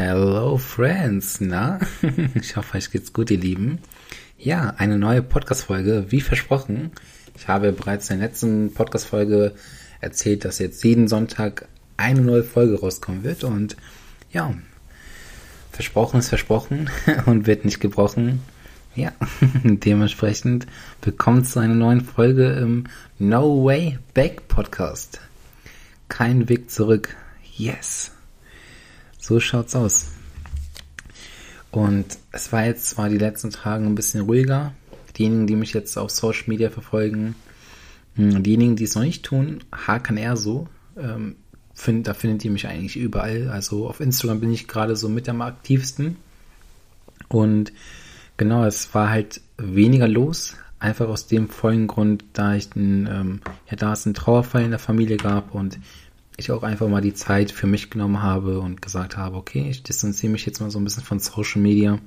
Hello Friends, na? Ich hoffe, euch geht's gut, ihr Lieben. Ja, eine neue Podcast-Folge, wie versprochen. Ich habe bereits in der letzten Podcast-Folge erzählt, dass jetzt jeden Sonntag eine neue Folge rauskommen wird und ja, versprochen ist versprochen und wird nicht gebrochen. Ja, dementsprechend willkommen zu einer neuen Folge im No Way Back Podcast. Kein Weg zurück. Yes. So schaut's aus. Und es war jetzt zwar die letzten Tage ein bisschen ruhiger. Diejenigen, die mich jetzt auf Social Media verfolgen, hm, diejenigen, die es noch nicht tun, eher so. Ähm, find, da findet ihr mich eigentlich überall. Also auf Instagram bin ich gerade so mit am aktivsten. Und genau, es war halt weniger los. Einfach aus dem vollen Grund, da ich den, ähm, ja, da es einen Trauerfall in der Familie gab und ich auch einfach mal die Zeit für mich genommen habe und gesagt habe, okay, ich distanziere mich jetzt mal so ein bisschen von Social Media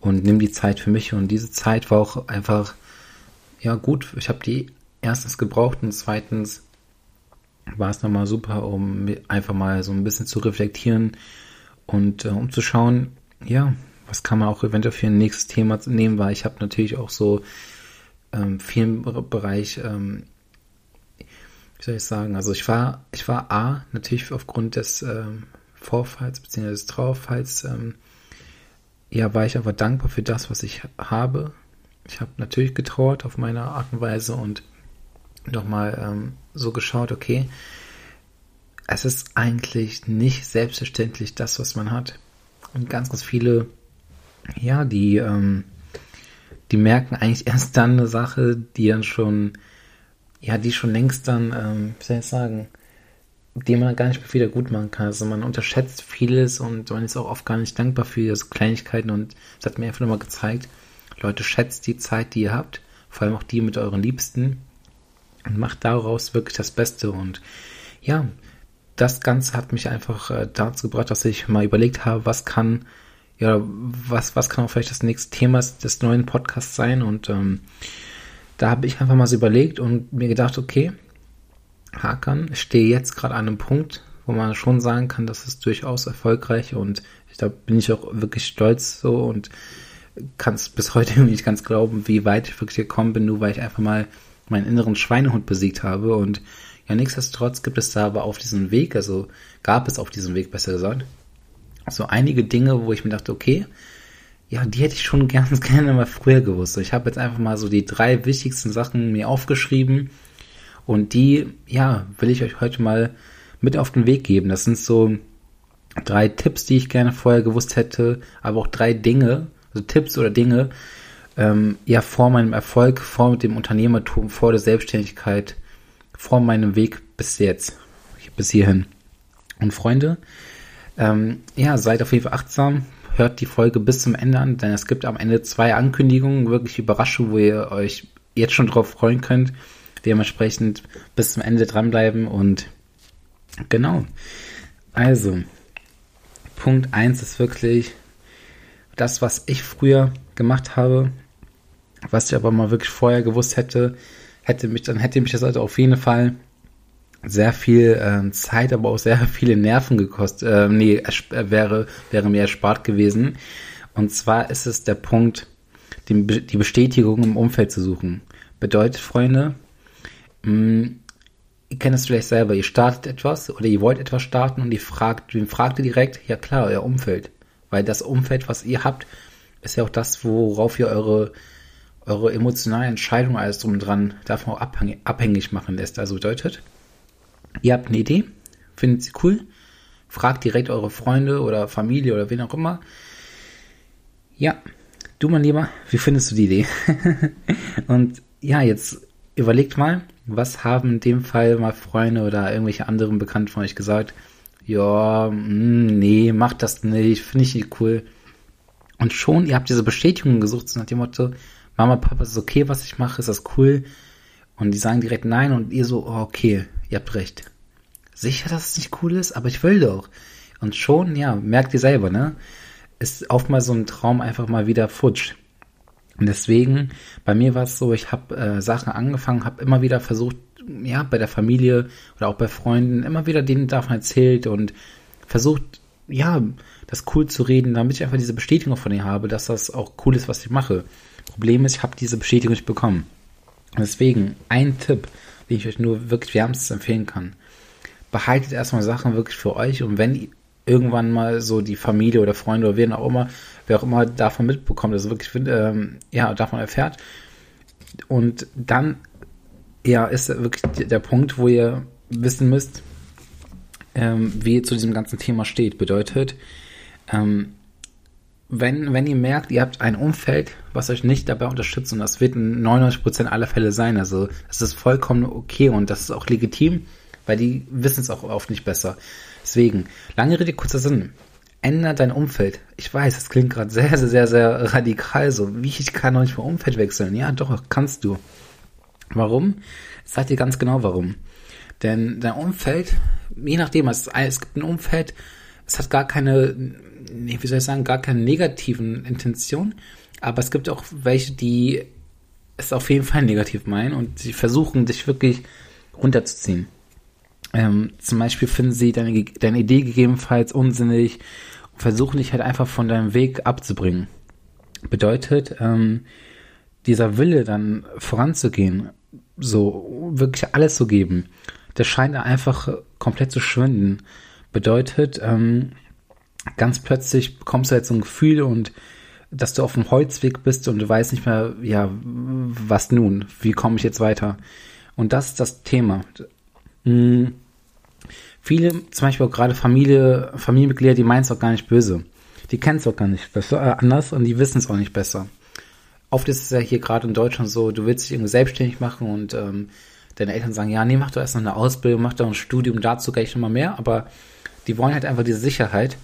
und nehme die Zeit für mich. Und diese Zeit war auch einfach, ja gut, ich habe die erstens gebraucht und zweitens war es nochmal super, um einfach mal so ein bisschen zu reflektieren und äh, um zu schauen, ja, was kann man auch eventuell für ein nächstes Thema nehmen, weil ich habe natürlich auch so ähm, vielen Bereich ähm, wie soll ich sagen, also ich war, ich war A, natürlich aufgrund des ähm, Vorfalls bzw. des Trauerfalls, ähm, ja, war ich aber dankbar für das, was ich habe. Ich habe natürlich getrauert auf meine Art und Weise und nochmal ähm, so geschaut, okay, es ist eigentlich nicht selbstverständlich das, was man hat. Und ganz, ganz viele, ja, die, ähm, die merken eigentlich erst dann eine Sache, die dann schon ja, die schon längst dann, ähm, wie soll ich sagen, die man gar nicht mehr wieder gut machen kann. Also man unterschätzt vieles und man ist auch oft gar nicht dankbar für diese Kleinigkeiten und es hat mir einfach nochmal gezeigt, Leute, schätzt die Zeit, die ihr habt, vor allem auch die mit euren Liebsten und macht daraus wirklich das Beste und ja, das Ganze hat mich einfach äh, dazu gebracht, dass ich mal überlegt habe, was kann, ja, was, was kann auch vielleicht das nächste Thema des neuen Podcasts sein und ähm, da habe ich einfach mal so überlegt und mir gedacht, okay, Hakan, ich stehe jetzt gerade an einem Punkt, wo man schon sagen kann, das ist durchaus erfolgreich und da bin ich auch wirklich stolz so und kann es bis heute nicht ganz glauben, wie weit ich wirklich gekommen bin, nur weil ich einfach mal meinen inneren Schweinehund besiegt habe. Und ja, nichtsdestotrotz gibt es da aber auf diesem Weg, also gab es auf diesem Weg besser gesagt, so einige Dinge, wo ich mir dachte, okay, ja, die hätte ich schon ganz gerne mal früher gewusst. Ich habe jetzt einfach mal so die drei wichtigsten Sachen mir aufgeschrieben und die, ja, will ich euch heute mal mit auf den Weg geben. Das sind so drei Tipps, die ich gerne vorher gewusst hätte, aber auch drei Dinge, also Tipps oder Dinge, ähm, ja, vor meinem Erfolg, vor dem Unternehmertum, vor der Selbstständigkeit, vor meinem Weg bis jetzt, bis hierhin. Und Freunde, ähm, ja, seid auf jeden Fall achtsam, hört die Folge bis zum Ende an, denn es gibt am Ende zwei Ankündigungen, wirklich Überraschungen, wo ihr euch jetzt schon drauf freuen könnt. Dementsprechend bis zum Ende dranbleiben und genau. Also, Punkt 1 ist wirklich das, was ich früher gemacht habe, was ich aber mal wirklich vorher gewusst hätte, hätte mich, dann hätte mich das also auf jeden Fall sehr viel äh, Zeit, aber auch sehr viele Nerven gekostet. Äh, nee, wäre, wäre mir erspart gewesen. Und zwar ist es der Punkt, die, die Bestätigung im Umfeld zu suchen. Bedeutet, Freunde, mh, mm, ihr kennt es vielleicht selber, ihr startet etwas oder ihr wollt etwas starten und ihr fragt, wen fragt ihr direkt? Ja klar, euer Umfeld. Weil das Umfeld, was ihr habt, ist ja auch das, worauf ihr eure, eure emotionale Entscheidung alles drum dran davon abhängig machen lässt. Also bedeutet, Ihr habt eine Idee, findet sie cool, fragt direkt eure Freunde oder Familie oder wen auch immer. Ja, du mein Lieber, wie findest du die Idee? und ja, jetzt überlegt mal, was haben in dem Fall mal Freunde oder irgendwelche anderen Bekannten von euch gesagt? Ja, hm, nee, macht das nicht, finde ich nicht cool. Und schon, ihr habt diese Bestätigung gesucht, so nach dem Motto, Mama, Papa, ist okay, was ich mache, ist das cool? Und die sagen direkt nein und ihr so, oh, okay, ihr habt recht. Sicher, dass es nicht cool ist, aber ich will doch. Und schon, ja, merkt ihr selber, ne? Ist oftmals so ein Traum einfach mal wieder futsch. Und deswegen, bei mir war es so, ich habe äh, Sachen angefangen, habe immer wieder versucht, ja, bei der Familie oder auch bei Freunden, immer wieder denen davon erzählt und versucht, ja, das cool zu reden, damit ich einfach diese Bestätigung von ihr habe, dass das auch cool ist, was ich mache. Problem ist, ich habe diese Bestätigung nicht bekommen. Deswegen ein Tipp, den ich euch nur wirklich wärmstens empfehlen kann. Behaltet erstmal Sachen wirklich für euch und wenn irgendwann mal so die Familie oder Freunde oder wer auch immer, wer auch immer davon mitbekommt, also wirklich, ähm, ja, davon erfährt. Und dann, ja, ist wirklich der Punkt, wo ihr wissen müsst, ähm, wie ihr zu diesem ganzen Thema steht. Bedeutet, ähm, wenn, wenn ihr merkt, ihr habt ein Umfeld, was euch nicht dabei unterstützt, und das wird in 99% aller Fälle sein, also das ist vollkommen okay und das ist auch legitim, weil die wissen es auch oft nicht besser. Deswegen, lange Rede, kurzer Sinn. Ändere dein Umfeld. Ich weiß, das klingt gerade sehr, sehr, sehr, sehr radikal so. Wie ich kann noch nicht mein Umfeld wechseln. Ja, doch, kannst du. Warum? Ich sag dir ganz genau warum. Denn dein Umfeld, je nachdem, es, es gibt ein Umfeld, es hat gar keine, wie soll ich sagen, gar keine negativen Intentionen, aber es gibt auch welche, die es auf jeden Fall negativ meinen und sie versuchen, dich wirklich runterzuziehen. Ähm, zum Beispiel finden sie deine, deine Idee gegebenenfalls unsinnig und versuchen dich halt einfach von deinem Weg abzubringen. Bedeutet, ähm, dieser Wille dann voranzugehen, so wirklich alles zu geben, der scheint einfach komplett zu schwinden. Bedeutet, ähm, ganz plötzlich bekommst du jetzt so ein Gefühl und dass du auf dem Holzweg bist und du weißt nicht mehr, ja, was nun? Wie komme ich jetzt weiter? Und das ist das Thema. Mhm. Viele, zum Beispiel auch gerade Familie, Familienmitglieder, die meinen es auch gar nicht böse. Die kennen es auch gar nicht besser, äh, anders und die wissen es auch nicht besser. Oft ist es ja hier gerade in Deutschland so, du willst dich irgendwie selbstständig machen und ähm, deine Eltern sagen, ja, nee, mach doch erst noch eine Ausbildung, mach doch ein Studium, dazu gleich nochmal mehr, aber die wollen halt einfach diese Sicherheit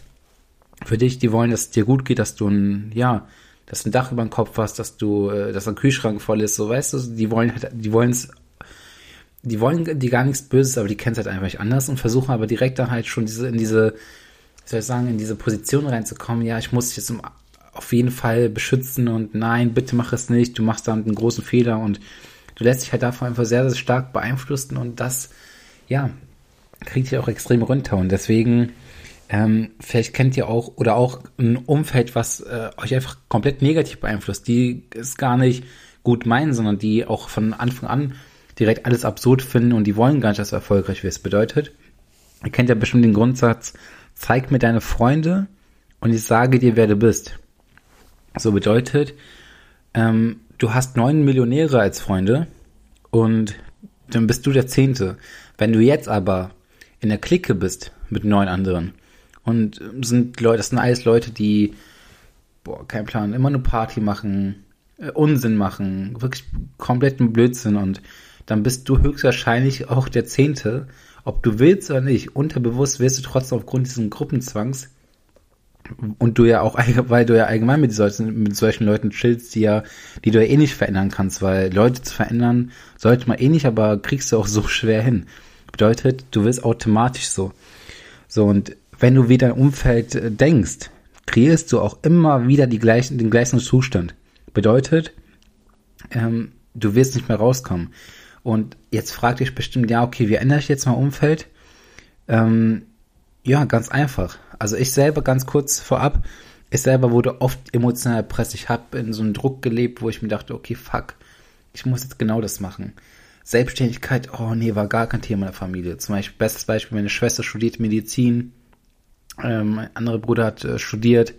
für dich, die wollen, dass es dir gut geht, dass du ein, ja, dass du ein Dach über dem Kopf hast, dass du, äh, dass ein Kühlschrank voll ist, so weißt du, die wollen halt, die wollen es, die wollen die gar nichts Böses, aber die kennen es halt einfach nicht anders und versuchen aber direkt dann halt schon diese, in diese, wie soll ich sagen, in diese Position reinzukommen, ja, ich muss dich jetzt auf jeden Fall beschützen und nein, bitte mach es nicht, du machst dann einen großen Fehler und du lässt dich halt davon einfach sehr, sehr stark beeinflussen und das, ja, kriegt dich auch extrem runter und deswegen, ähm, vielleicht kennt ihr auch oder auch ein Umfeld, was äh, euch einfach komplett negativ beeinflusst, die es gar nicht gut meinen, sondern die auch von Anfang an direkt alles absurd finden und die wollen gar nicht, dass du erfolgreich wirst. Bedeutet, ihr kennt ja bestimmt den Grundsatz, zeig mir deine Freunde und ich sage dir, wer du bist. So bedeutet, ähm, du hast neun Millionäre als Freunde und dann bist du der Zehnte. Wenn du jetzt aber in der Clique bist mit neun anderen und sind Leute, das sind alles Leute, die, boah, kein Plan, immer eine Party machen, äh, Unsinn machen, wirklich kompletten Blödsinn und dann bist du höchstwahrscheinlich auch der Zehnte, ob du willst oder nicht. Unterbewusst wirst du trotzdem aufgrund dieses Gruppenzwangs und du ja auch, weil du ja allgemein mit solchen, mit solchen Leuten chillst, die ja, die du ja eh nicht verändern kannst, weil Leute zu verändern sollte man eh nicht, aber kriegst du auch so schwer hin. Bedeutet, du wirst automatisch so. So, und wenn du wieder dein Umfeld äh, denkst, kreierst du auch immer wieder die gleichen, den gleichen Zustand. Bedeutet, ähm, du wirst nicht mehr rauskommen. Und jetzt fragt dich bestimmt, ja, okay, wie ändere ich jetzt mein Umfeld? Ähm, ja, ganz einfach. Also ich selber ganz kurz vorab, ich selber wurde oft emotional erpresst. Ich habe in so einem Druck gelebt, wo ich mir dachte, okay, fuck, ich muss jetzt genau das machen. Selbstständigkeit, oh nee, war gar kein Thema in der Familie. Zum Beispiel, bestes Beispiel, meine Schwester studiert Medizin, ähm, ein anderer Bruder hat äh, studiert.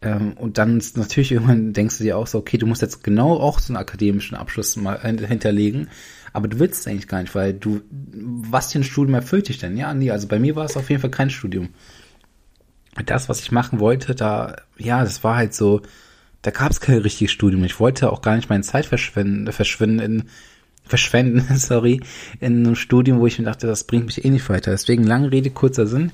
Ähm, und dann ist natürlich irgendwann denkst du dir auch so, okay, du musst jetzt genau auch so einen akademischen Abschluss mal hinterlegen. Aber du willst es eigentlich gar nicht, weil du, was für ein Studium erfüllt dich denn? Ja, nee, also bei mir war es auf jeden Fall kein Studium das, was ich machen wollte, da, ja, das war halt so, da gab es kein richtiges Studium. Ich wollte auch gar nicht meine Zeit verschwenden, verschwinden in, verschwenden, sorry, in einem Studium, wo ich mir dachte, das bringt mich eh nicht weiter. Deswegen lange Rede, kurzer Sinn.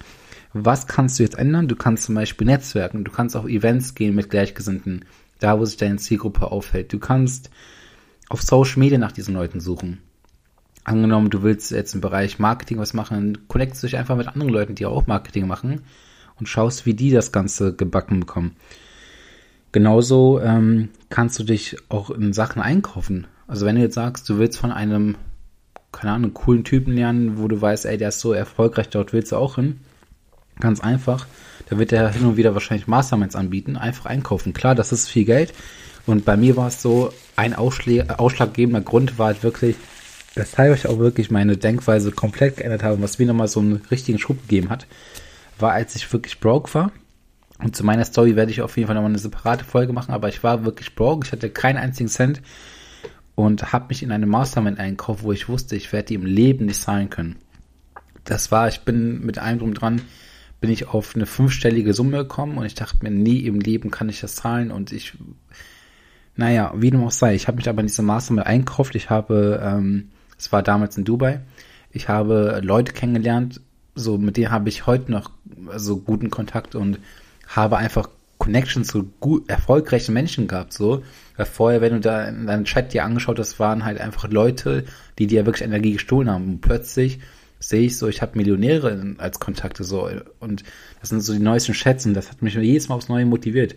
Was kannst du jetzt ändern? Du kannst zum Beispiel Netzwerken, du kannst auch Events gehen mit Gleichgesinnten, da wo sich deine Zielgruppe aufhält. Du kannst auf Social Media nach diesen Leuten suchen. Angenommen, du willst jetzt im Bereich Marketing was machen, dann du dich einfach mit anderen Leuten, die auch Marketing machen und schaust, wie die das Ganze gebacken bekommen. Genauso ähm, kannst du dich auch in Sachen einkaufen. Also wenn du jetzt sagst, du willst von einem, keine Ahnung, coolen Typen lernen, wo du weißt, ey, der ist so erfolgreich, dort willst du auch hin. Ganz einfach. da wird er hin und wieder wahrscheinlich Masterminds anbieten, einfach einkaufen. Klar, das ist viel Geld. Und bei mir war es so, ein Ausschlag, ausschlaggebender Grund war halt wirklich, weshalb ich auch wirklich meine Denkweise komplett geändert habe, was mir nochmal so einen richtigen Schub gegeben hat, war, als ich wirklich broke war. Und zu meiner Story werde ich auf jeden Fall nochmal eine separate Folge machen, aber ich war wirklich broke, ich hatte keinen einzigen Cent und habe mich in eine Mastermind einkauft, wo ich wusste, ich werde die im Leben nicht zahlen können. Das war, ich bin mit einem drum dran, bin ich auf eine fünfstellige Summe gekommen und ich dachte mir, nie im Leben kann ich das zahlen und ich, naja, wie dem auch sei, ich habe mich aber in diese Mastermind einkauft, ich habe, ähm, es war damals in Dubai, ich habe Leute kennengelernt, so mit denen habe ich heute noch so guten Kontakt und habe einfach Connections zu gut, erfolgreichen Menschen gehabt, so. Weil vorher, wenn du da in deinem Chat dir angeschaut hast, waren halt einfach Leute, die dir wirklich Energie gestohlen haben. Und plötzlich sehe ich so, ich habe Millionäre als Kontakte so. Und das sind so die neuesten Chats und das hat mich jedes Mal aufs Neue motiviert.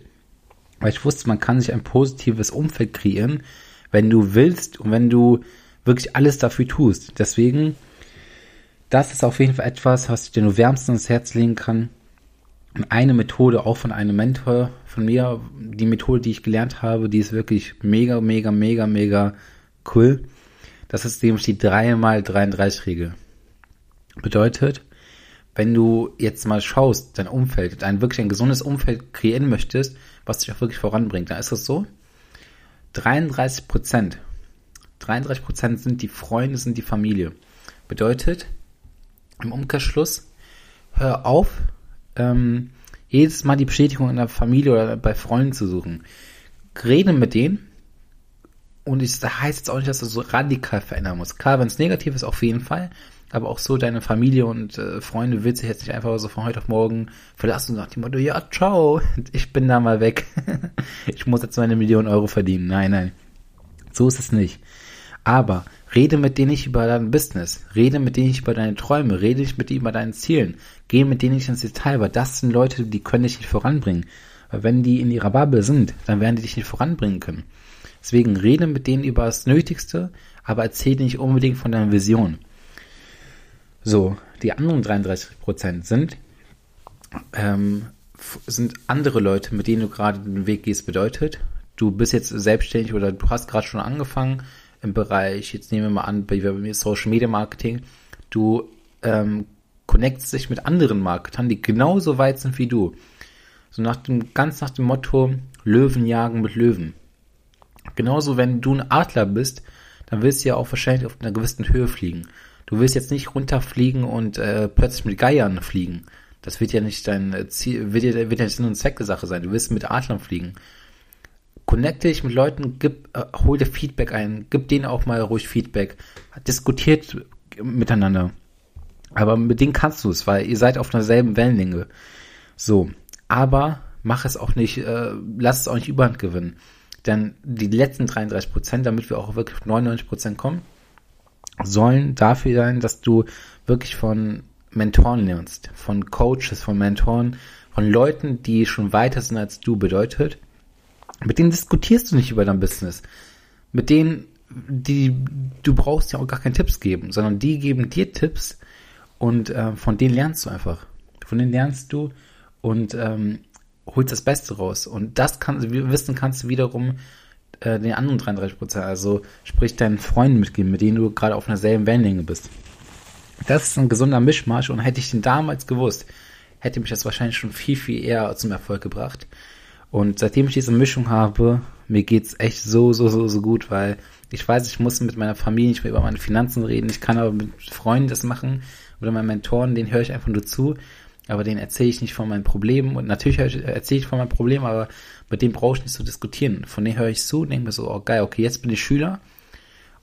Weil ich wusste, man kann sich ein positives Umfeld kreieren, wenn du willst und wenn du wirklich alles dafür tust. Deswegen, das ist auf jeden Fall etwas, was ich dir nur wärmstens ins Herz legen kann eine Methode auch von einem Mentor von mir, die Methode, die ich gelernt habe, die ist wirklich mega, mega, mega, mega cool. Das ist nämlich die 3x33-Regel. Bedeutet, wenn du jetzt mal schaust, dein Umfeld, ein wirklich ein gesundes Umfeld kreieren möchtest, was dich auch wirklich voranbringt, dann ist es so, 33 Prozent, 33 Prozent sind die Freunde, sind die Familie. Bedeutet, im Umkehrschluss, hör auf, ähm, jedes Mal die Bestätigung in der Familie oder bei Freunden zu suchen. Rede mit denen. Und das heißt jetzt auch nicht, dass du so radikal verändern musst. Klar, wenn es negativ ist, auf jeden Fall. Aber auch so, deine Familie und äh, Freunde willst du jetzt nicht einfach so von heute auf morgen verlassen und nach dem Motto, ja, ciao, ich bin da mal weg. ich muss jetzt meine Million Euro verdienen. Nein, nein. So ist es nicht. Aber rede mit denen nicht über dein Business. Rede mit denen nicht über deine Träume. Rede nicht mit denen über deine Zielen. Geh mit denen nicht ins Detail, weil das sind Leute, die können dich nicht voranbringen. Weil wenn die in ihrer Bubble sind, dann werden die dich nicht voranbringen können. Deswegen rede mit denen über das Nötigste, aber erzähl nicht unbedingt von deiner Vision. So, die anderen 33 Prozent sind, ähm, sind andere Leute, mit denen du gerade den Weg gehst, bedeutet, du bist jetzt selbstständig oder du hast gerade schon angefangen im Bereich, jetzt nehmen wir mal an, bei, bei mir Social Media Marketing, du ähm, connectest dich mit anderen Marketern, die genauso weit sind wie du. So nach dem, ganz nach dem Motto, Löwen jagen mit Löwen. Genauso, wenn du ein Adler bist, dann willst du ja auch wahrscheinlich auf einer gewissen Höhe fliegen. Du willst jetzt nicht runterfliegen und äh, plötzlich mit Geiern fliegen. Das wird ja nicht dein Ziel, wird ja, wird ja nicht Sinn und Zweck der Sache sein. Du willst mit Adlern fliegen. Connecte dich mit Leuten, gib, äh, hol dir Feedback ein, gib denen auch mal ruhig Feedback. Diskutiert miteinander. Aber mit denen kannst du es, weil ihr seid auf derselben Wellenlänge. So, aber mach es auch nicht, äh, lass es auch nicht überhand gewinnen. Denn die letzten 33 Prozent, damit wir auch wirklich auf 99 Prozent kommen, sollen dafür sein, dass du wirklich von Mentoren lernst, von Coaches, von Mentoren, von Leuten, die schon weiter sind als du, bedeutet, mit denen diskutierst du nicht über dein Business. Mit denen, die, du brauchst ja auch gar keine Tipps geben, sondern die geben dir Tipps, und äh, von denen lernst du einfach. Von denen lernst du und ähm, holst das Beste raus. Und das kann, Wissen kannst du wiederum äh, den anderen 33 Prozent, also sprich deinen Freunden mitgeben, mit denen du gerade auf einer selben Wellenlänge bist. Das ist ein gesunder Mischmasch und hätte ich den damals gewusst, hätte mich das wahrscheinlich schon viel, viel eher zum Erfolg gebracht. Und seitdem ich diese Mischung habe, mir geht's echt so, so, so, so gut, weil ich weiß, ich muss mit meiner Familie nicht mehr über meine Finanzen reden. Ich kann aber mit Freunden das machen oder meinen Mentoren, den höre ich einfach nur zu, aber den erzähle ich nicht von meinen Problemen und natürlich erzähle ich von meinen Problemen, aber mit dem brauche ich nicht zu diskutieren. Von denen höre ich zu und denke mir so, oh geil, okay, jetzt bin ich Schüler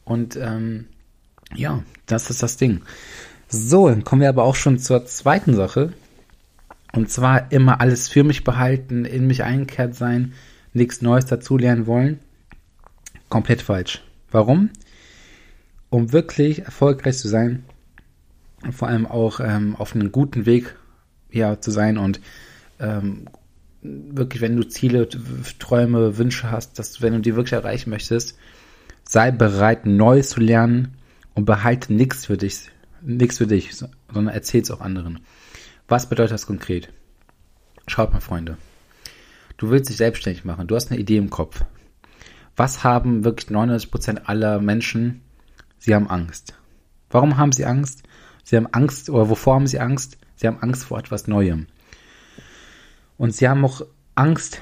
und ähm, ja, das ist das Ding. So, dann kommen wir aber auch schon zur zweiten Sache. Und zwar immer alles für mich behalten, in mich eingekehrt sein, nichts Neues dazulernen wollen. Komplett falsch. Warum? Um wirklich erfolgreich zu sein, vor allem auch ähm, auf einem guten Weg ja, zu sein und ähm, wirklich, wenn du Ziele, Träume, Wünsche hast, dass wenn du die wirklich erreichen möchtest, sei bereit, Neues zu lernen und behalte nichts für dich, nichts für dich, sondern erzähl es auch anderen. Was bedeutet das konkret? Schaut mal, Freunde. Du willst dich selbstständig machen. Du hast eine Idee im Kopf. Was haben wirklich 99% aller Menschen? Sie haben Angst. Warum haben sie Angst? Sie haben Angst, oder wovor haben sie Angst? Sie haben Angst vor etwas Neuem. Und sie haben auch Angst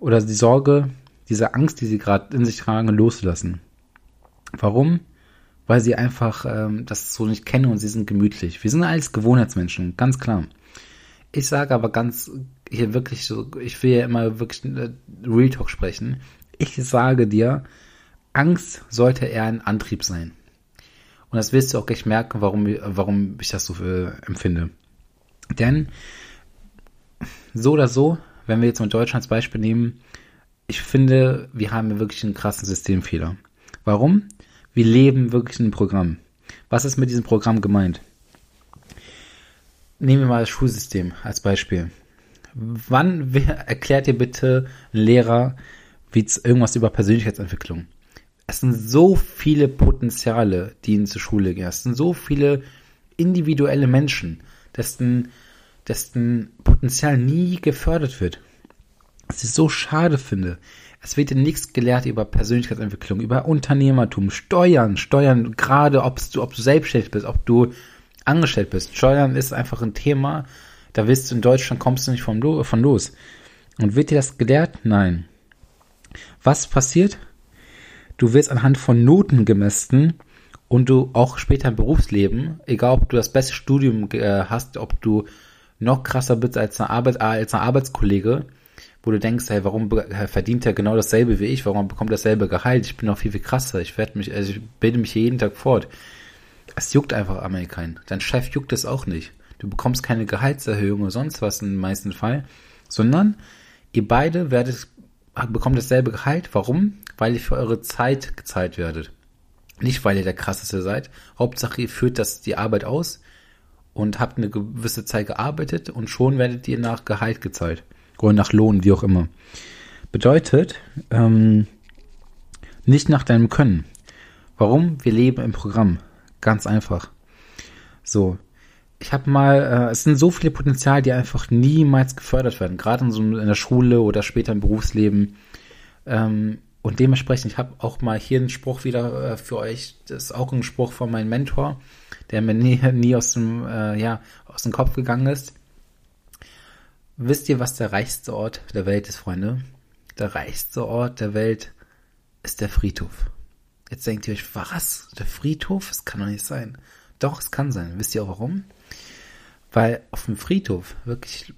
oder die Sorge, diese Angst, die sie gerade in sich tragen, loszulassen. Warum? Weil sie einfach ähm, das so nicht kennen und sie sind gemütlich. Wir sind alles Gewohnheitsmenschen, ganz klar. Ich sage aber ganz hier wirklich so, ich will ja immer wirklich äh, Real Talk sprechen. Ich sage dir, Angst sollte eher ein Antrieb sein. Und das wirst du auch gleich merken, warum, warum ich das so äh, empfinde. Denn so oder so, wenn wir jetzt mal Deutschland als Beispiel nehmen, ich finde, wir haben wirklich einen krassen Systemfehler. Warum? Wir leben wirklich in einem Programm. Was ist mit diesem Programm gemeint? Nehmen wir mal das Schulsystem als Beispiel. Wann erklärt ihr bitte ein Lehrer wie irgendwas über Persönlichkeitsentwicklung? es sind so viele Potenziale, die in zur Schule gehen. Es sind so viele individuelle Menschen, dessen, dessen Potenzial nie gefördert wird. Was ich so schade finde. Es wird ja nichts gelehrt über Persönlichkeitsentwicklung, über Unternehmertum, Steuern, Steuern, gerade ob du, ob du selbstständig bist, ob du angestellt bist. Steuern ist einfach ein Thema, da wirst du in Deutschland kommst du nicht von, von los. Und wird dir das gelehrt? Nein. Was passiert? du wirst anhand von Noten gemessen und du auch später im Berufsleben, egal ob du das beste Studium äh, hast, ob du noch krasser bist als Arbeit, äh, als ein Arbeitskollege, wo du denkst, hey, warum verdient er genau dasselbe wie ich? Warum bekommt er dasselbe Gehalt? Ich bin noch viel, viel krasser. Ich werde mich, also ich bilde mich jeden Tag fort. Es juckt einfach Amerikaner. Dein Chef juckt es auch nicht. Du bekommst keine Gehaltserhöhung oder sonst was im meisten Fall, sondern ihr beide werdet, bekommt dasselbe Gehalt. Warum? weil ihr für eure Zeit gezahlt werdet. Nicht, weil ihr der krasseste seid. Hauptsache, ihr führt das die Arbeit aus und habt eine gewisse Zeit gearbeitet und schon werdet ihr nach Gehalt gezahlt. Oder nach Lohn, wie auch immer. Bedeutet, ähm, nicht nach deinem Können. Warum? Wir leben im Programm. Ganz einfach. So. Ich habe mal, äh, es sind so viele Potenziale, die einfach niemals gefördert werden. Gerade in, so, in der Schule oder später im Berufsleben. Ähm, und dementsprechend, ich habe auch mal hier einen Spruch wieder äh, für euch. Das ist auch ein Spruch von meinem Mentor, der mir nie, nie aus dem, äh, ja, aus dem Kopf gegangen ist. Wisst ihr, was der reichste Ort der Welt ist, Freunde? Der reichste Ort der Welt ist der Friedhof. Jetzt denkt ihr euch, was? Der Friedhof? Das kann doch nicht sein. Doch, es kann sein. Wisst ihr auch warum? Weil auf dem Friedhof wirklich,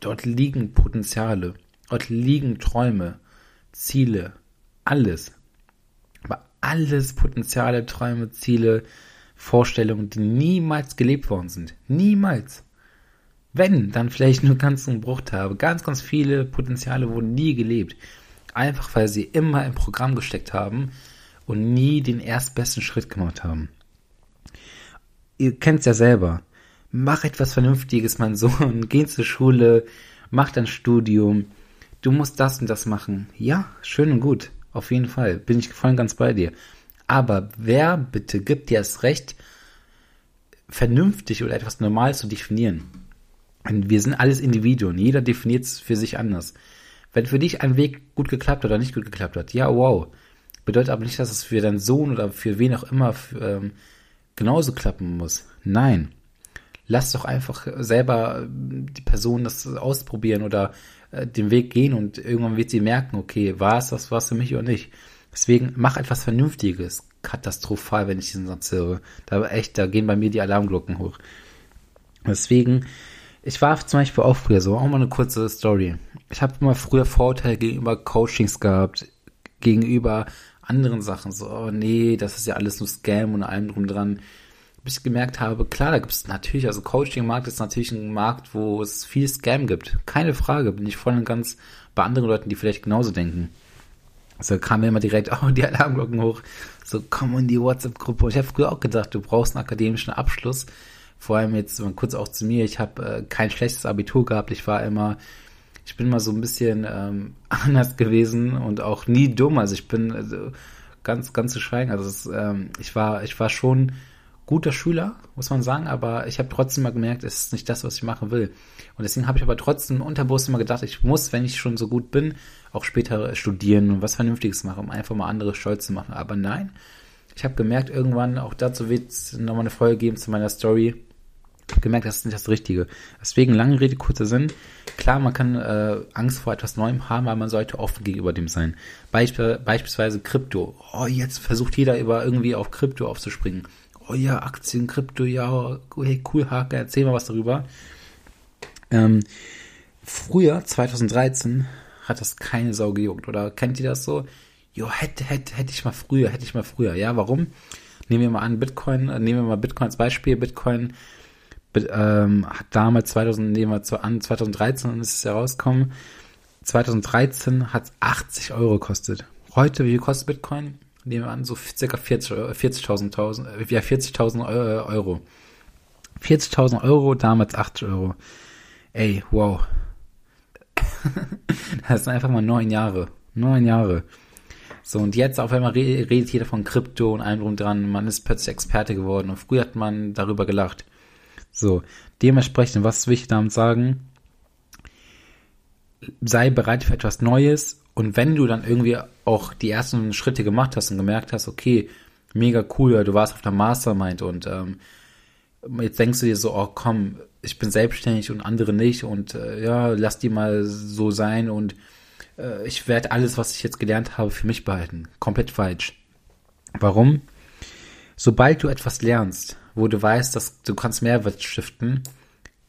dort liegen Potenziale, dort liegen Träume, Ziele, alles. Aber alles Potenziale, Träume, Ziele, Vorstellungen, die niemals gelebt worden sind. Niemals. Wenn, dann vielleicht nur ganz einen Bruchteil. Ganz, ganz viele Potenziale wurden nie gelebt. Einfach weil sie immer im Programm gesteckt haben und nie den erstbesten Schritt gemacht haben. Ihr kennt es ja selber. Mach etwas Vernünftiges, mein Sohn. Geh zur Schule, mach dein Studium, du musst das und das machen. Ja, schön und gut. Auf jeden Fall. Bin ich voll ganz bei dir. Aber wer bitte gibt dir das Recht, vernünftig oder etwas Normales zu definieren? Wir sind alles Individuen. Jeder definiert es für sich anders. Wenn für dich ein Weg gut geklappt oder nicht gut geklappt hat, ja, wow. Bedeutet aber nicht, dass es für deinen Sohn oder für wen auch immer ähm, genauso klappen muss. Nein. Lass doch einfach selber die Person das ausprobieren oder äh, den Weg gehen und irgendwann wird sie merken, okay, war es das was für mich oder nicht. Deswegen mach etwas Vernünftiges. Katastrophal, wenn ich diesen Satz höre. Da echt, da gehen bei mir die Alarmglocken hoch. Deswegen, ich war zum Beispiel auch früher so, auch mal eine kurze Story. Ich habe immer früher Vorteile gegenüber Coachings gehabt, gegenüber anderen Sachen. So, oh nee, das ist ja alles nur Scam und allem drum dran bis ich gemerkt habe, klar, da gibt es natürlich, also Coaching-Markt ist natürlich ein Markt, wo es viel Scam gibt. Keine Frage, bin ich voll und ganz bei anderen Leuten, die vielleicht genauso denken. Also kam mir immer direkt auch die Alarmglocken hoch. So, komm in die WhatsApp-Gruppe. Ich habe früher auch gedacht, du brauchst einen akademischen Abschluss. Vor allem jetzt kurz auch zu mir. Ich habe äh, kein schlechtes Abitur gehabt. Ich war immer, ich bin mal so ein bisschen ähm, anders gewesen und auch nie dumm. Also ich bin also, ganz, ganz zu schweigen. Also es, ähm, ich war, ich war schon guter Schüler, muss man sagen, aber ich habe trotzdem mal gemerkt, es ist nicht das, was ich machen will. Und deswegen habe ich aber trotzdem unterbewusst immer gedacht, ich muss, wenn ich schon so gut bin, auch später studieren und was Vernünftiges machen, um einfach mal andere stolz zu machen. Aber nein, ich habe gemerkt, irgendwann, auch dazu wird es nochmal eine Folge geben zu meiner Story, gemerkt, das ist nicht das Richtige. Deswegen lange Rede, kurzer Sinn. Klar, man kann äh, Angst vor etwas Neuem haben, aber man sollte offen gegenüber dem sein. Beisp beispielsweise Krypto. Oh, jetzt versucht jeder über irgendwie auf Krypto aufzuspringen. Oh ja, Aktien, Krypto, ja, hey, cool, Hake, erzähl mal was darüber. Ähm, früher, 2013, hat das keine Sau gejuckt. Oder kennt ihr das so? Jo, hätte, hätte, hätte ich mal früher, hätte ich mal früher. Ja, warum? Nehmen wir mal an, Bitcoin, äh, nehmen wir mal Bitcoin als Beispiel. Bitcoin ähm, hat damals 2000, nehmen wir an, 2013 ist es herausgekommen. 2013 hat es 80 Euro gekostet. Heute, wie viel kostet Bitcoin? Nehmen wir an, so circa 40.000 40 äh, ja, 40.000 Euro. 40.000 Euro, damals 80 Euro. Ey, wow. das sind einfach mal neun Jahre. Neun Jahre. So, und jetzt auf einmal redet jeder von Krypto und allem drum dran. Man ist plötzlich Experte geworden. Und früher hat man darüber gelacht. So, dementsprechend, was will ich damit sagen? Sei bereit für etwas Neues und wenn du dann irgendwie auch die ersten Schritte gemacht hast und gemerkt hast, okay, mega cool, du warst auf der Mastermind und ähm, jetzt denkst du dir so, oh komm, ich bin selbstständig und andere nicht und äh, ja, lass die mal so sein und äh, ich werde alles, was ich jetzt gelernt habe, für mich behalten. Komplett falsch. Warum? Sobald du etwas lernst, wo du weißt, dass du kannst Mehrwert stiften,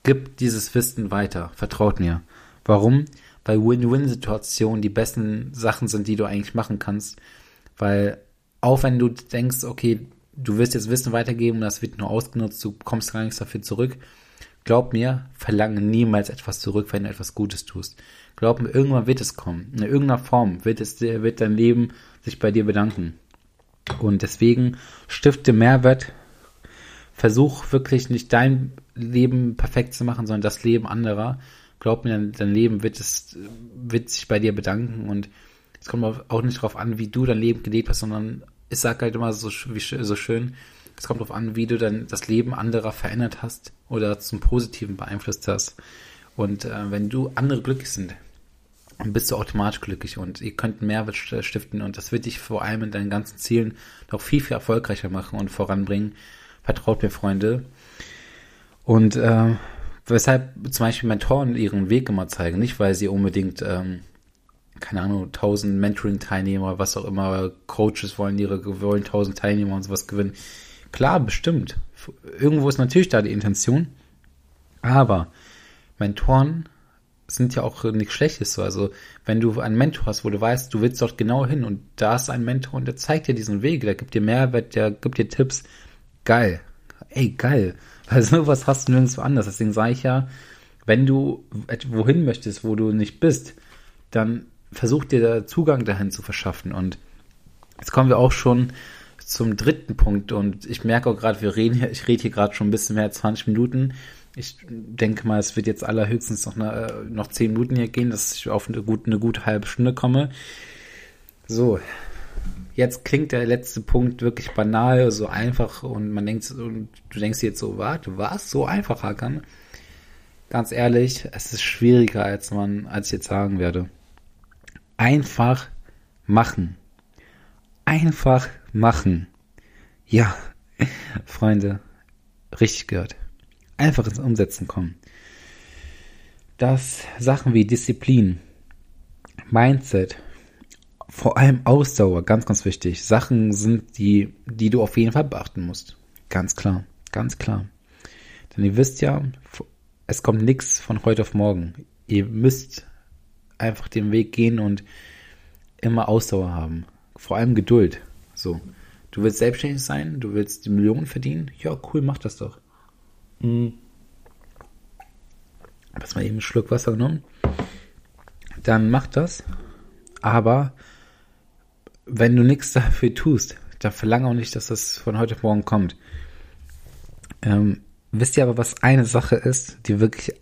gib dieses Wissen weiter. Vertraut mir. Warum? Weil Win-Win-Situationen die besten Sachen sind, die du eigentlich machen kannst. Weil auch wenn du denkst, okay, du wirst jetzt Wissen weitergeben und das wird nur ausgenutzt, du kommst gar nichts dafür zurück. Glaub mir, verlange niemals etwas zurück, wenn du etwas Gutes tust. Glaub mir, irgendwann wird es kommen. In irgendeiner Form wird es, wird dein Leben sich bei dir bedanken. Und deswegen stifte Mehrwert. Versuch wirklich nicht dein Leben perfekt zu machen, sondern das Leben anderer. Glaub mir, dein Leben wird es, wird sich bei dir bedanken und es kommt auch nicht darauf an, wie du dein Leben gelebt hast, sondern ich sage halt immer so, wie, so schön, es kommt darauf an, wie du dann das Leben anderer verändert hast oder zum Positiven beeinflusst hast. Und äh, wenn du andere glücklich sind, dann bist du automatisch glücklich und ihr könnt Mehrwert stiften und das wird dich vor allem in deinen ganzen Zielen noch viel, viel erfolgreicher machen und voranbringen. Vertraut mir, Freunde. Und äh, weshalb zum Beispiel Mentoren ihren Weg immer zeigen, nicht weil sie unbedingt, ähm, keine Ahnung, 1000 Mentoring-Teilnehmer, was auch immer, Coaches wollen ihre, wollen 1000 Teilnehmer und sowas gewinnen. Klar, bestimmt. Irgendwo ist natürlich da die Intention. Aber Mentoren sind ja auch nichts Schlechtes so. Also, wenn du einen Mentor hast, wo du weißt, du willst dort genau hin und da ist ein Mentor und der zeigt dir diesen Weg, der gibt dir Mehrwert, der gibt dir Tipps. Geil. Ey, geil. Weil sowas hast du nirgendwo anders. Deswegen sage ich ja, wenn du wohin möchtest, wo du nicht bist, dann versuch dir Zugang dahin zu verschaffen. Und jetzt kommen wir auch schon zum dritten Punkt und ich merke auch gerade, wir reden hier, ich rede hier gerade schon ein bisschen mehr als 20 Minuten. Ich denke mal, es wird jetzt allerhöchstens noch, eine, noch 10 Minuten hier gehen, dass ich auf eine gute, eine gute halbe Stunde komme. So, jetzt klingt der letzte Punkt wirklich banal, so einfach und man denkt, und du denkst jetzt so, warte, was? So einfach, Hakan? Ganz ehrlich, es ist schwieriger, als man, als ich jetzt sagen werde. Einfach machen. Einfach machen. Ja, Freunde, richtig gehört. Einfach ins Umsetzen kommen. Dass Sachen wie Disziplin, Mindset, vor allem Ausdauer, ganz, ganz wichtig. Sachen sind, die, die du auf jeden Fall beachten musst. Ganz klar, ganz klar. Denn ihr wisst ja, es kommt nichts von heute auf morgen. Ihr müsst einfach den Weg gehen und immer Ausdauer haben. Vor allem Geduld. So. Du willst selbstständig sein, du willst die Millionen verdienen. Ja, cool, mach das doch. Mhm. Hast mal eben einen Schluck Wasser genommen. Dann mach das. Aber wenn du nichts dafür tust, dann verlange auch nicht, dass das von heute auf morgen kommt. Ähm, wisst ihr aber, was eine Sache ist, die wirklich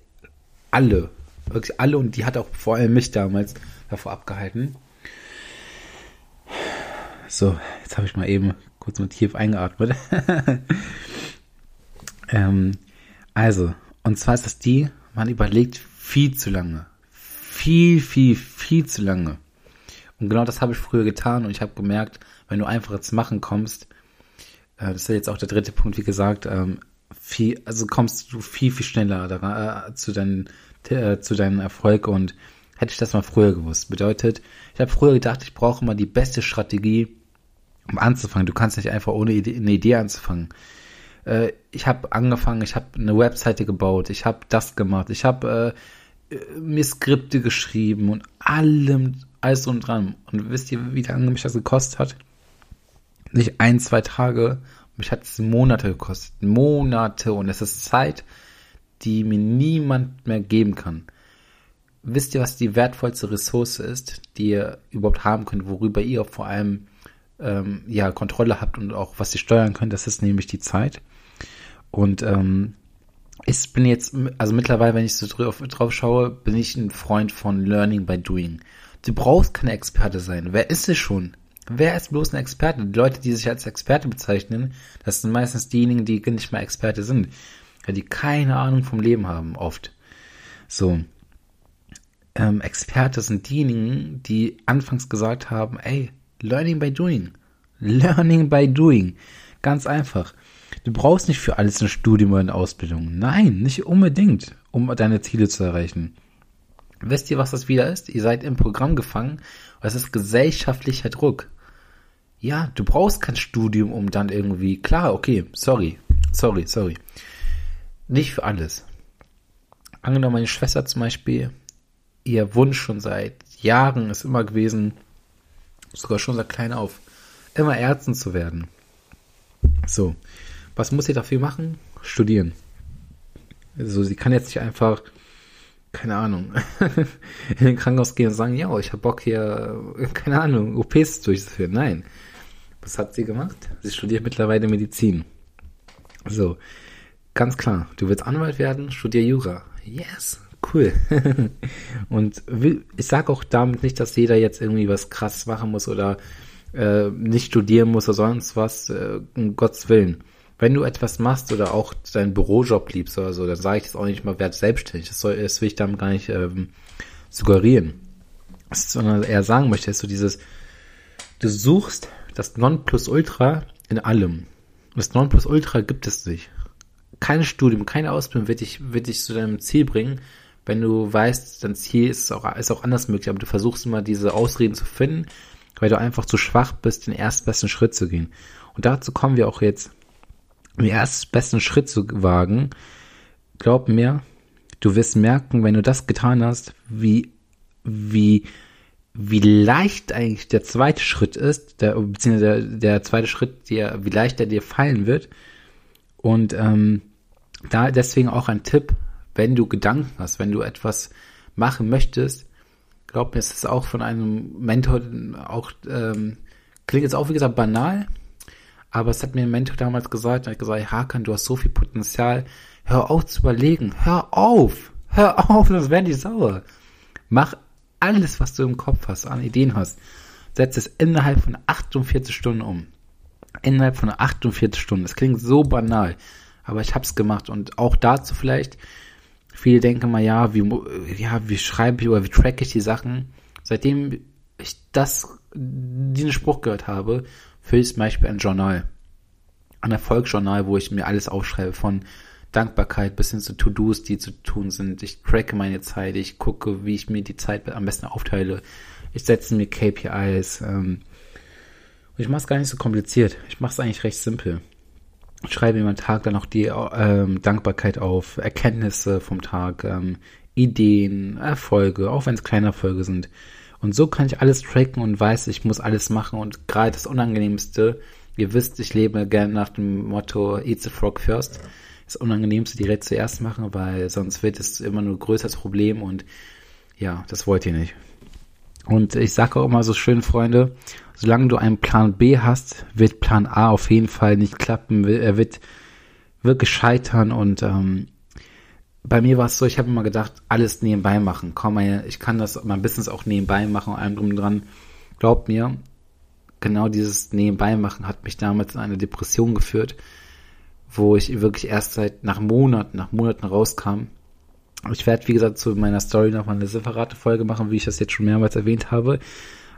alle, wirklich alle und die hat auch vor allem mich damals davor abgehalten. So, jetzt habe ich mal eben kurz mal tief eingeatmet. Ähm, also, und zwar ist das die, man überlegt viel zu lange. Viel, viel, viel zu lange. Und genau das habe ich früher getan und ich habe gemerkt, wenn du einfach ins Machen kommst, äh, das ist jetzt auch der dritte Punkt, wie gesagt, ähm, viel, also kommst du viel, viel schneller daran, äh, zu, deinen, äh, zu deinem Erfolg und hätte ich das mal früher gewusst. Bedeutet, ich habe früher gedacht, ich brauche immer die beste Strategie, um anzufangen. Du kannst nicht einfach ohne Idee, eine Idee anzufangen. Äh, ich habe angefangen, ich habe eine Webseite gebaut, ich habe das gemacht, ich habe äh, mir Skripte geschrieben und allem, alles und dran. Und wisst ihr, wie lange mich das gekostet hat? Nicht ein, zwei Tage, mich hat es Monate gekostet. Monate und es ist Zeit, die mir niemand mehr geben kann. Wisst ihr, was die wertvollste Ressource ist, die ihr überhaupt haben könnt, worüber ihr vor allem ähm, ja Kontrolle habt und auch was ihr steuern könnt? Das ist nämlich die Zeit. Und ähm, ich bin jetzt, also mittlerweile, wenn ich so drauf, drauf schaue, bin ich ein Freund von Learning by Doing. Du brauchst keine Experte sein. Wer ist es schon? Wer ist bloß ein Experte? Die Leute, die sich als Experte bezeichnen, das sind meistens diejenigen, die nicht mal Experte sind. Die keine Ahnung vom Leben haben, oft. So. Ähm, Experte sind diejenigen, die anfangs gesagt haben, ey, learning by doing. Learning by doing. Ganz einfach. Du brauchst nicht für alles ein Studium oder eine Ausbildung. Nein, nicht unbedingt, um deine Ziele zu erreichen. Wisst ihr, was das wieder ist? Ihr seid im Programm gefangen. Es ist gesellschaftlicher Druck. Ja, du brauchst kein Studium, um dann irgendwie, klar, okay, sorry, sorry, sorry. Nicht für alles. Angenommen, meine Schwester zum Beispiel, ihr Wunsch schon seit Jahren ist immer gewesen, sogar schon seit klein auf, immer Ärztin zu werden. So, was muss sie dafür machen? Studieren. Also sie kann jetzt nicht einfach, keine Ahnung, in den Krankenhaus gehen und sagen, ja, ich habe Bock hier, keine Ahnung, OPs durchzuführen. Nein. Was hat sie gemacht? Sie studiert mittlerweile Medizin. So, ganz klar, du willst Anwalt werden, studier Jura. Yes, cool. und ich sage auch damit nicht, dass jeder jetzt irgendwie was krasses machen muss oder äh, nicht studieren muss oder sonst was, äh, um Gottes Willen wenn du etwas machst oder auch deinen Bürojob liebst oder so, dann sage ich das auch nicht mal, werd selbstständig. Das, soll, das will ich damit gar nicht ähm, suggerieren. Sondern eher sagen möchte, ist so dieses, du suchst das Nonplusultra in allem. Das Nonplusultra gibt es nicht. Kein Studium, keine Ausbildung wird dich, wird dich zu deinem Ziel bringen, wenn du weißt, dein Ziel ist auch, ist auch anders möglich, aber du versuchst immer diese Ausreden zu finden, weil du einfach zu schwach bist, den erstbesten Schritt zu gehen. Und dazu kommen wir auch jetzt den erstbesten Schritt zu wagen, glaub mir, du wirst merken, wenn du das getan hast, wie, wie, wie leicht eigentlich der zweite Schritt ist, der, beziehungsweise der, der zweite Schritt, der, wie leicht der dir fallen wird. Und ähm, da deswegen auch ein Tipp, wenn du Gedanken hast, wenn du etwas machen möchtest, glaub mir, es ist auch von einem Mentor auch, ähm, klingt jetzt auch wie gesagt banal, aber es hat mir ein Mentor damals gesagt, er hat gesagt, Hakan, du hast so viel Potenzial, hör auf zu überlegen, hör auf, hör auf, sonst werden die sauer. Mach alles, was du im Kopf hast, an Ideen hast, setz es innerhalb von 48 Stunden um. Innerhalb von 48 Stunden. Das klingt so banal, aber ich hab's gemacht und auch dazu vielleicht, viele denken mal, ja, wie, ja, wie schreibe ich oder wie track ich die Sachen. Seitdem ich das, diesen Spruch gehört habe, für zum Beispiel ein Journal. Ein Erfolgsjournal, wo ich mir alles aufschreibe, von Dankbarkeit bis hin zu To-Dos, die zu tun sind. Ich tracke meine Zeit, ich gucke, wie ich mir die Zeit am besten aufteile. Ich setze mir KPIs. Ähm, und ich mache es gar nicht so kompliziert. Ich mache es eigentlich recht simpel. Ich schreibe mir meinen Tag dann auch die ähm, Dankbarkeit auf, Erkenntnisse vom Tag, ähm, Ideen, Erfolge, auch wenn es kleine Erfolge sind. Und so kann ich alles tracken und weiß, ich muss alles machen. Und gerade das Unangenehmste, ihr wisst, ich lebe gerne nach dem Motto Eat the Frog first. Das Unangenehmste direkt zuerst machen, weil sonst wird es immer nur größeres Problem und ja, das wollt ihr nicht. Und ich sage auch immer so schön, Freunde, solange du einen Plan B hast, wird Plan A auf jeden Fall nicht klappen. Er wird wirklich scheitern und ähm, bei mir war es so, ich habe immer gedacht, alles nebenbei machen. Komm, ich kann das mein Business auch nebenbei machen und allem drum dran. Glaubt mir, genau dieses nebenbei machen hat mich damals in eine Depression geführt, wo ich wirklich erst seit nach Monaten, nach Monaten rauskam. Ich werde, wie gesagt, zu meiner Story nochmal eine separate Folge machen, wie ich das jetzt schon mehrmals erwähnt habe.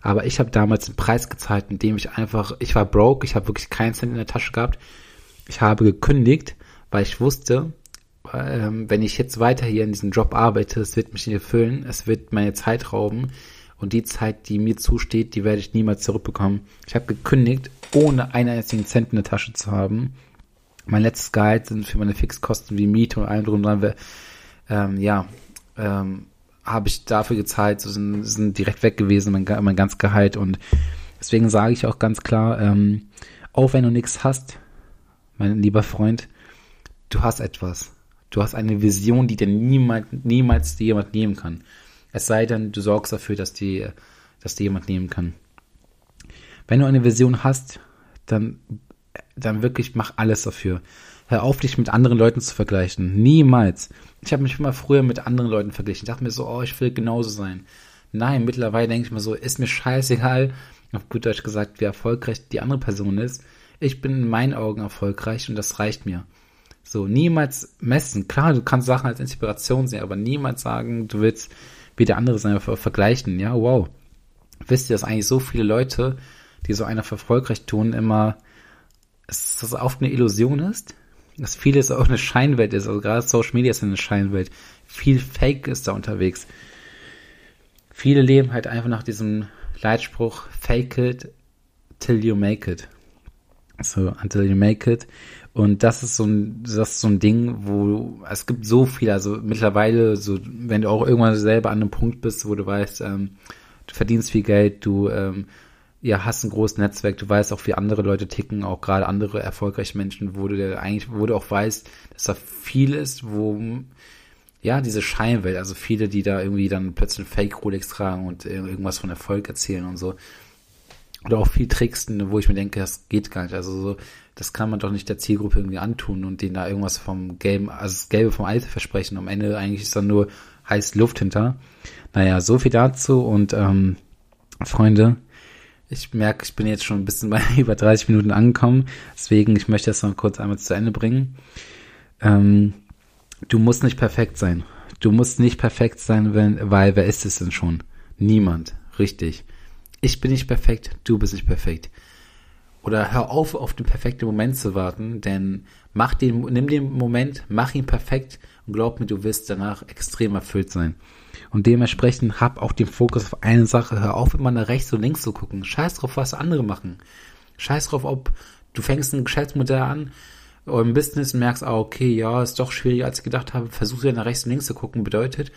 Aber ich habe damals einen Preis gezahlt, indem ich einfach, ich war broke, ich habe wirklich keinen Cent in der Tasche gehabt. Ich habe gekündigt, weil ich wusste, ähm, wenn ich jetzt weiter hier in diesem Job arbeite, es wird mich nicht erfüllen, es wird meine Zeit rauben und die Zeit, die mir zusteht, die werde ich niemals zurückbekommen. Ich habe gekündigt, ohne einen einzigen Cent in der Tasche zu haben. Mein letztes Gehalt sind für meine Fixkosten wie Miete und allem drum dran, ähm, ja, ähm, habe ich dafür gezahlt, sind, sind direkt weg gewesen, mein, mein ganz Gehalt. Und deswegen sage ich auch ganz klar, ähm, auch wenn du nichts hast, mein lieber Freund, du hast etwas. Du hast eine Vision, die dir niemals, niemals dir jemand nehmen kann. Es sei denn, du sorgst dafür, dass die, dass dir jemand nehmen kann. Wenn du eine Vision hast, dann, dann wirklich mach alles dafür. Hör auf, dich mit anderen Leuten zu vergleichen. Niemals. Ich habe mich immer früher mit anderen Leuten verglichen. Ich dachte mir so, oh, ich will genauso sein. Nein, mittlerweile denke ich mir so, ist mir scheißegal, auf gut Deutsch gesagt, wie erfolgreich die andere Person ist. Ich bin in meinen Augen erfolgreich und das reicht mir. So, niemals messen. Klar, du kannst Sachen als Inspiration sehen, aber niemals sagen, du willst wie der andere sein, vergleichen. Ja, wow. Wisst ihr, dass eigentlich so viele Leute, die so einer erfolgreich tun, immer, dass das oft eine Illusion ist? dass vieles auch eine Scheinwelt ist. Also gerade Social Media ist eine Scheinwelt. Viel Fake ist da unterwegs. Viele leben halt einfach nach diesem Leitspruch Fake it till you make it. So, until you make it. Und das ist so ein, das ist so ein Ding, wo es gibt so viel, also mittlerweile, so, wenn du auch irgendwann selber an einem Punkt bist, wo du weißt, ähm, du verdienst viel Geld, du ähm, ja, hast ein großes Netzwerk, du weißt auch, wie andere Leute ticken, auch gerade andere erfolgreiche Menschen, wo du eigentlich, wo du auch weißt, dass da viel ist, wo, ja, diese Scheinwelt, also viele, die da irgendwie dann plötzlich Fake Rolex tragen und irgendwas von Erfolg erzählen und so. Oder auch viel tricksten, wo ich mir denke, das geht gar nicht. Also so, das kann man doch nicht der Zielgruppe irgendwie antun und denen da irgendwas vom Game, also das Gelbe vom Alte versprechen. Am Ende eigentlich ist dann nur heiß Luft hinter. Naja, so viel dazu und ähm, Freunde, ich merke, ich bin jetzt schon ein bisschen bei über 30 Minuten angekommen. Deswegen, ich möchte das noch kurz einmal zu Ende bringen. Ähm, du musst nicht perfekt sein. Du musst nicht perfekt sein, wenn, weil wer ist es denn schon? Niemand. Richtig. Ich bin nicht perfekt, du bist nicht perfekt. Oder hör auf, auf den perfekten Moment zu warten, denn mach den, nimm den Moment, mach ihn perfekt und glaub mir, du wirst danach extrem erfüllt sein. Und dementsprechend hab auch den Fokus auf eine Sache. Hör auf, immer nach rechts und links zu gucken. Scheiß drauf, was andere machen. Scheiß drauf, ob du fängst ein Geschäftsmodell an im Business und merkst, ah, okay, ja, ist doch schwieriger, als ich gedacht habe. Versuch ja nach rechts und links zu gucken. Bedeutet,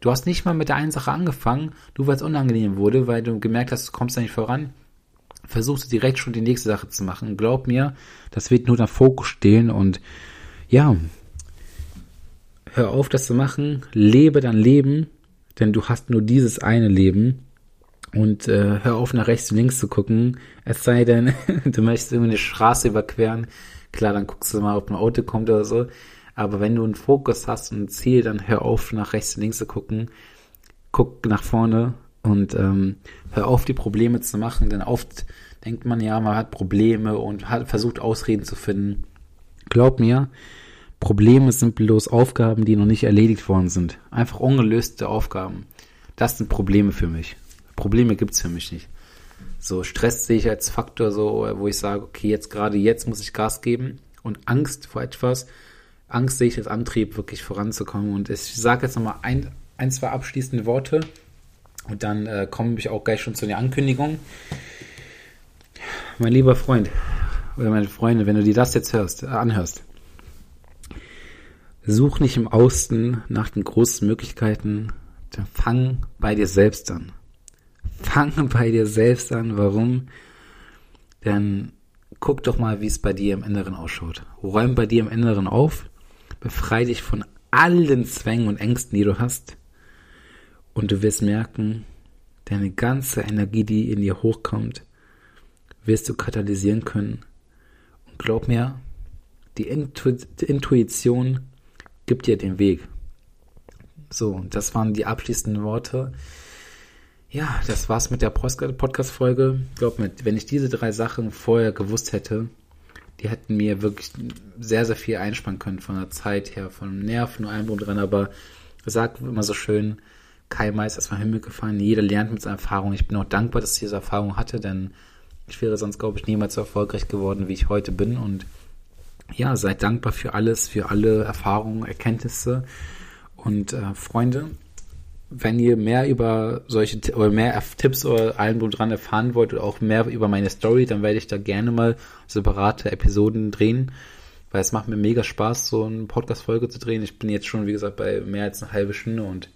du hast nicht mal mit der einen Sache angefangen, du weil es unangenehm wurde, weil du gemerkt hast, du kommst da nicht voran. Versuchst du direkt schon die nächste Sache zu machen. Glaub mir, das wird nur der Fokus stehen und ja, hör auf, das zu machen, lebe dein Leben denn du hast nur dieses eine Leben und äh, hör auf nach rechts und links zu gucken. Es sei denn, du möchtest irgendwie eine Straße überqueren. Klar, dann guckst du mal, ob ein Auto kommt oder so. Aber wenn du einen Fokus hast und ein Ziel, dann hör auf nach rechts und links zu gucken. Guck nach vorne und ähm, hör auf, die Probleme zu machen. Denn oft denkt man ja, man hat Probleme und hat versucht Ausreden zu finden. Glaub mir, Probleme sind bloß Aufgaben, die noch nicht erledigt worden sind. Einfach ungelöste Aufgaben. Das sind Probleme für mich. Probleme gibt's für mich nicht. So Stress sehe ich als Faktor so, wo ich sage, okay, jetzt gerade jetzt muss ich Gas geben und Angst vor etwas. Angst sehe ich als Antrieb, wirklich voranzukommen. Und ich sage jetzt nochmal ein, ein, zwei abschließende Worte und dann äh, komme ich auch gleich schon zu der Ankündigung. Mein lieber Freund oder meine Freunde, wenn du dir das jetzt hörst, äh, anhörst, Such nicht im Außen nach den großen Möglichkeiten, dann fang bei dir selbst an. Fang bei dir selbst an. Warum? Denn guck doch mal, wie es bei dir im Inneren ausschaut. Räum bei dir im Inneren auf, befrei dich von allen Zwängen und Ängsten, die du hast. Und du wirst merken, deine ganze Energie, die in dir hochkommt, wirst du katalysieren können. Und glaub mir, die Intuition gibt dir den Weg. So, das waren die abschließenden Worte. Ja, das war's mit der Podcast-Folge. Ich glaube, wenn ich diese drei Sachen vorher gewusst hätte, die hätten mir wirklich sehr, sehr viel einsparen können von der Zeit her, von Nerven allem drum dran, aber sagt immer so schön, keinem ist erstmal Himmel gefallen, jeder lernt mit seiner Erfahrung. Ich bin auch dankbar, dass ich diese Erfahrung hatte, denn ich wäre sonst, glaube ich, niemals so erfolgreich geworden, wie ich heute bin und ja, seid dankbar für alles, für alle Erfahrungen, Erkenntnisse und äh, Freunde. Wenn ihr mehr über solche oder mehr Tipps oder allem dran erfahren wollt oder auch mehr über meine Story, dann werde ich da gerne mal separate Episoden drehen, weil es macht mir mega Spaß, so eine Podcast-Folge zu drehen. Ich bin jetzt schon, wie gesagt, bei mehr als eine halbe Stunde und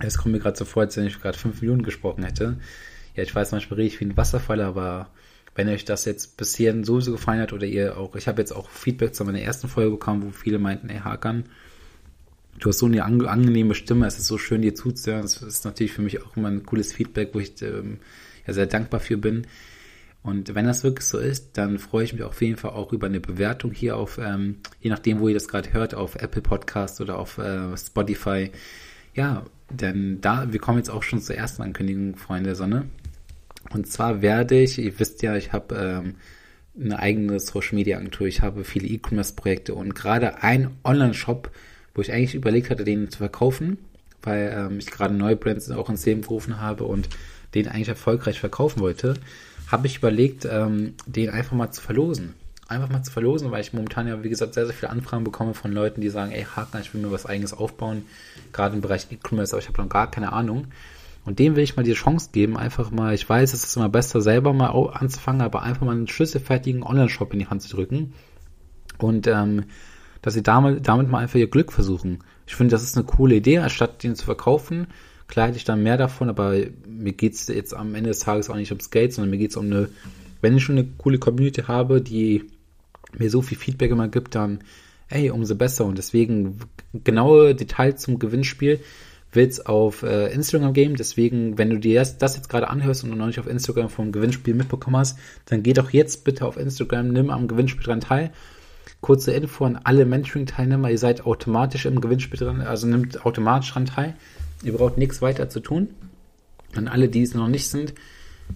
es kommt mir gerade so vor, als wenn ich gerade fünf Minuten gesprochen hätte. Ja, ich weiß, manchmal rede ich wie ein Wasserfall, aber wenn euch das jetzt bis hierhin sowieso gefallen hat oder ihr auch, ich habe jetzt auch Feedback zu meiner ersten Folge bekommen, wo viele meinten, ey Hakan, du hast so eine angenehme Stimme, es ist so schön, dir zuzuhören. Das ist natürlich für mich auch immer ein cooles Feedback, wo ich ähm, ja sehr dankbar für bin. Und wenn das wirklich so ist, dann freue ich mich auf jeden Fall auch über eine Bewertung hier auf, ähm, je nachdem, wo ihr das gerade hört, auf Apple Podcast oder auf äh, Spotify. Ja, denn da, wir kommen jetzt auch schon zur ersten Ankündigung, Freunde der Sonne. Und zwar werde ich, ihr wisst ja, ich habe ähm, eine eigene Social Media Agentur, ich habe viele E-Commerce Projekte und gerade ein Online-Shop, wo ich eigentlich überlegt hatte, den zu verkaufen, weil ähm, ich gerade neue Brands auch ins Leben gerufen habe und den eigentlich erfolgreich verkaufen wollte, habe ich überlegt, ähm, den einfach mal zu verlosen. Einfach mal zu verlosen, weil ich momentan ja, wie gesagt, sehr, sehr viele Anfragen bekomme von Leuten, die sagen, ey, Haken, ich will mir was eigenes aufbauen, gerade im Bereich E-Commerce, aber ich habe noch gar keine Ahnung. Und dem will ich mal die Chance geben, einfach mal, ich weiß, es ist immer besser, selber mal anzufangen, aber einfach mal einen schlüsselfertigen Online-Shop in die Hand zu drücken. Und ähm, dass sie damit, damit mal einfach ihr Glück versuchen. Ich finde, das ist eine coole Idee, anstatt den zu verkaufen, klar hätte ich dann mehr davon, aber mir geht es jetzt am Ende des Tages auch nicht ums Geld, sondern mir geht es um eine, wenn ich schon eine coole Community habe, die mir so viel Feedback immer gibt, dann ey, umso besser. Und deswegen genaue Details zum Gewinnspiel wird es auf äh, Instagram geben. Deswegen, wenn du dir das, das jetzt gerade anhörst und du noch nicht auf Instagram vom Gewinnspiel mitbekommen hast, dann geh doch jetzt bitte auf Instagram, nimm am Gewinnspiel dran teil. Kurze Info an alle Mentoring-Teilnehmer, ihr seid automatisch im Gewinnspiel dran, also nimmt automatisch dran teil. Ihr braucht nichts weiter zu tun. An alle, die es noch nicht sind,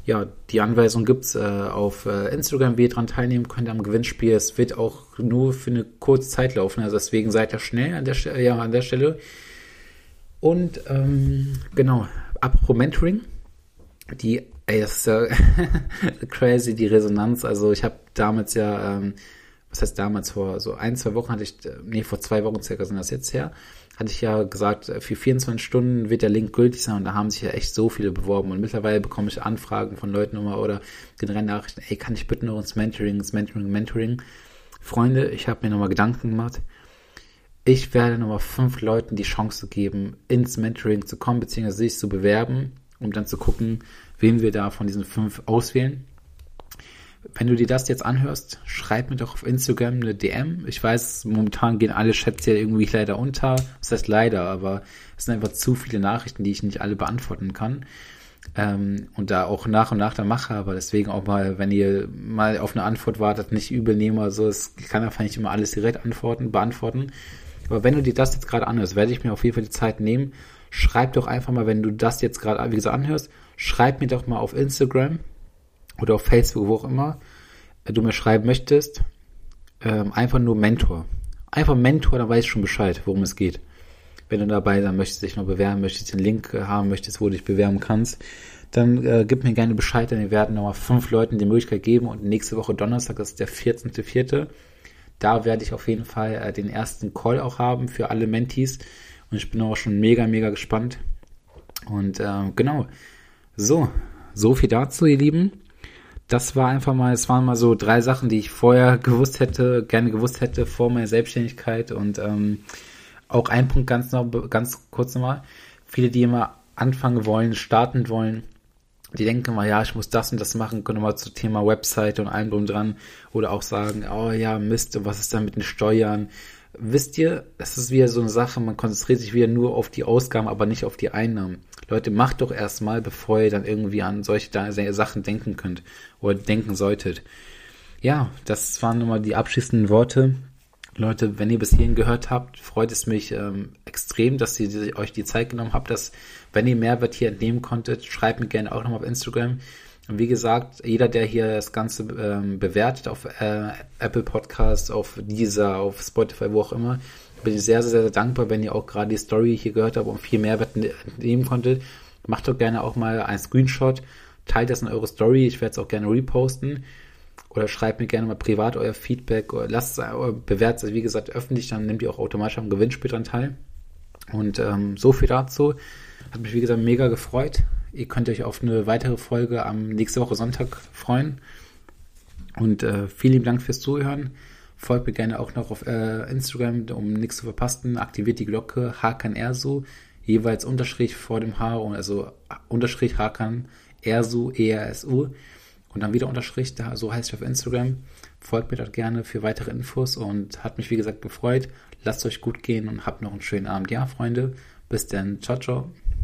ja, die Anweisung gibt's äh, auf äh, Instagram, wie ihr dran teilnehmen könnt am Gewinnspiel. Es wird auch nur für eine kurze Zeit laufen, also deswegen seid ihr schnell an der, ja, an der Stelle. Und ähm, genau, apropos Mentoring, die, ey, ist ja crazy, die Resonanz. Also ich habe damals ja, ähm, was heißt damals, vor so ein, zwei Wochen hatte ich, äh, nee, vor zwei Wochen circa sind das jetzt her, hatte ich ja gesagt, äh, für 24 Stunden wird der Link gültig sein und da haben sich ja echt so viele beworben und mittlerweile bekomme ich Anfragen von Leuten immer oder generell Nachrichten, ey, kann ich bitte noch ins Mentoring, ins Mentoring, Mentoring. Freunde, ich habe mir nochmal Gedanken gemacht ich werde nochmal fünf Leuten die Chance geben, ins Mentoring zu kommen, beziehungsweise sich zu bewerben, um dann zu gucken, wen wir da von diesen fünf auswählen. Wenn du dir das jetzt anhörst, schreib mir doch auf Instagram eine DM. Ich weiß, momentan gehen alle Chats ja irgendwie leider unter. Das heißt leider, aber es sind einfach zu viele Nachrichten, die ich nicht alle beantworten kann. Ähm, und da auch nach und nach dann mache, aber deswegen auch mal, wenn ihr mal auf eine Antwort wartet, nicht übel nehmen oder so, es kann einfach nicht immer alles direkt antworten, beantworten. Aber wenn du dir das jetzt gerade anhörst, werde ich mir auf jeden Fall die Zeit nehmen. Schreib doch einfach mal, wenn du das jetzt gerade, wie gesagt, anhörst, schreib mir doch mal auf Instagram oder auf Facebook, wo auch immer äh, du mir schreiben möchtest, ähm, einfach nur Mentor. Einfach Mentor, dann weiß ich schon Bescheid, worum es geht. Wenn du dabei sein möchtest, dich noch bewerben möchtest, den Link äh, haben möchtest, wo du dich bewerben kannst, dann äh, gib mir gerne Bescheid, denn wir werden nochmal fünf Leuten die Möglichkeit geben und nächste Woche Donnerstag, das ist der 14.04., da werde ich auf jeden Fall äh, den ersten Call auch haben für alle Mentees. Und ich bin auch schon mega, mega gespannt. Und äh, genau, so, so viel dazu, ihr Lieben. Das war einfach mal, es waren mal so drei Sachen, die ich vorher gewusst hätte, gerne gewusst hätte vor meiner Selbstständigkeit. Und ähm, auch ein Punkt ganz noch, ganz kurz nochmal. Viele, die immer anfangen wollen, starten wollen, die denken mal, ja, ich muss das und das machen, können mal zu Thema Website und allem drum dran oder auch sagen, oh ja, Mist, was ist da mit den Steuern? Wisst ihr, es ist wieder so eine Sache, man konzentriert sich wieder nur auf die Ausgaben, aber nicht auf die Einnahmen. Leute, macht doch erstmal, bevor ihr dann irgendwie an solche Sachen denken könnt oder denken solltet. Ja, das waren nochmal die abschließenden Worte. Leute, wenn ihr bis hierhin gehört habt, freut es mich ähm, extrem, dass ihr euch die Zeit genommen habt, dass, wenn ihr Mehrwert hier entnehmen konntet, schreibt mir gerne auch nochmal auf Instagram. Wie gesagt, jeder, der hier das Ganze ähm, bewertet auf äh, Apple Podcasts, auf Deezer, auf Spotify, wo auch immer, bin ich sehr, sehr, sehr dankbar, wenn ihr auch gerade die Story hier gehört habt und viel Mehrwert nehmen konntet. Macht doch gerne auch mal einen Screenshot, teilt das in eure Story, ich werde es auch gerne reposten. Oder schreibt mir gerne mal privat euer Feedback oder lasst es, bewertet es, wie gesagt, öffentlich, dann nehmt ihr auch automatisch am Gewinnspiel dran teil. Und ähm, so viel dazu. Hat mich, wie gesagt, mega gefreut. Ihr könnt euch auf eine weitere Folge am nächste Woche Sonntag freuen. Und äh, vielen Dank fürs Zuhören. Folgt mir gerne auch noch auf äh, Instagram, um nichts zu verpassen. Aktiviert die Glocke Hakan Ersu, jeweils Unterstrich vor dem H, also Unterstrich Hakan Ersu, E-R-S-U. Und dann wieder Unterstrich, da, so heißt ich auf Instagram. Folgt mir dort gerne für weitere Infos und hat mich, wie gesagt, gefreut. Lasst euch gut gehen und habt noch einen schönen Abend. Ja, Freunde. Bis dann. Ciao, ciao.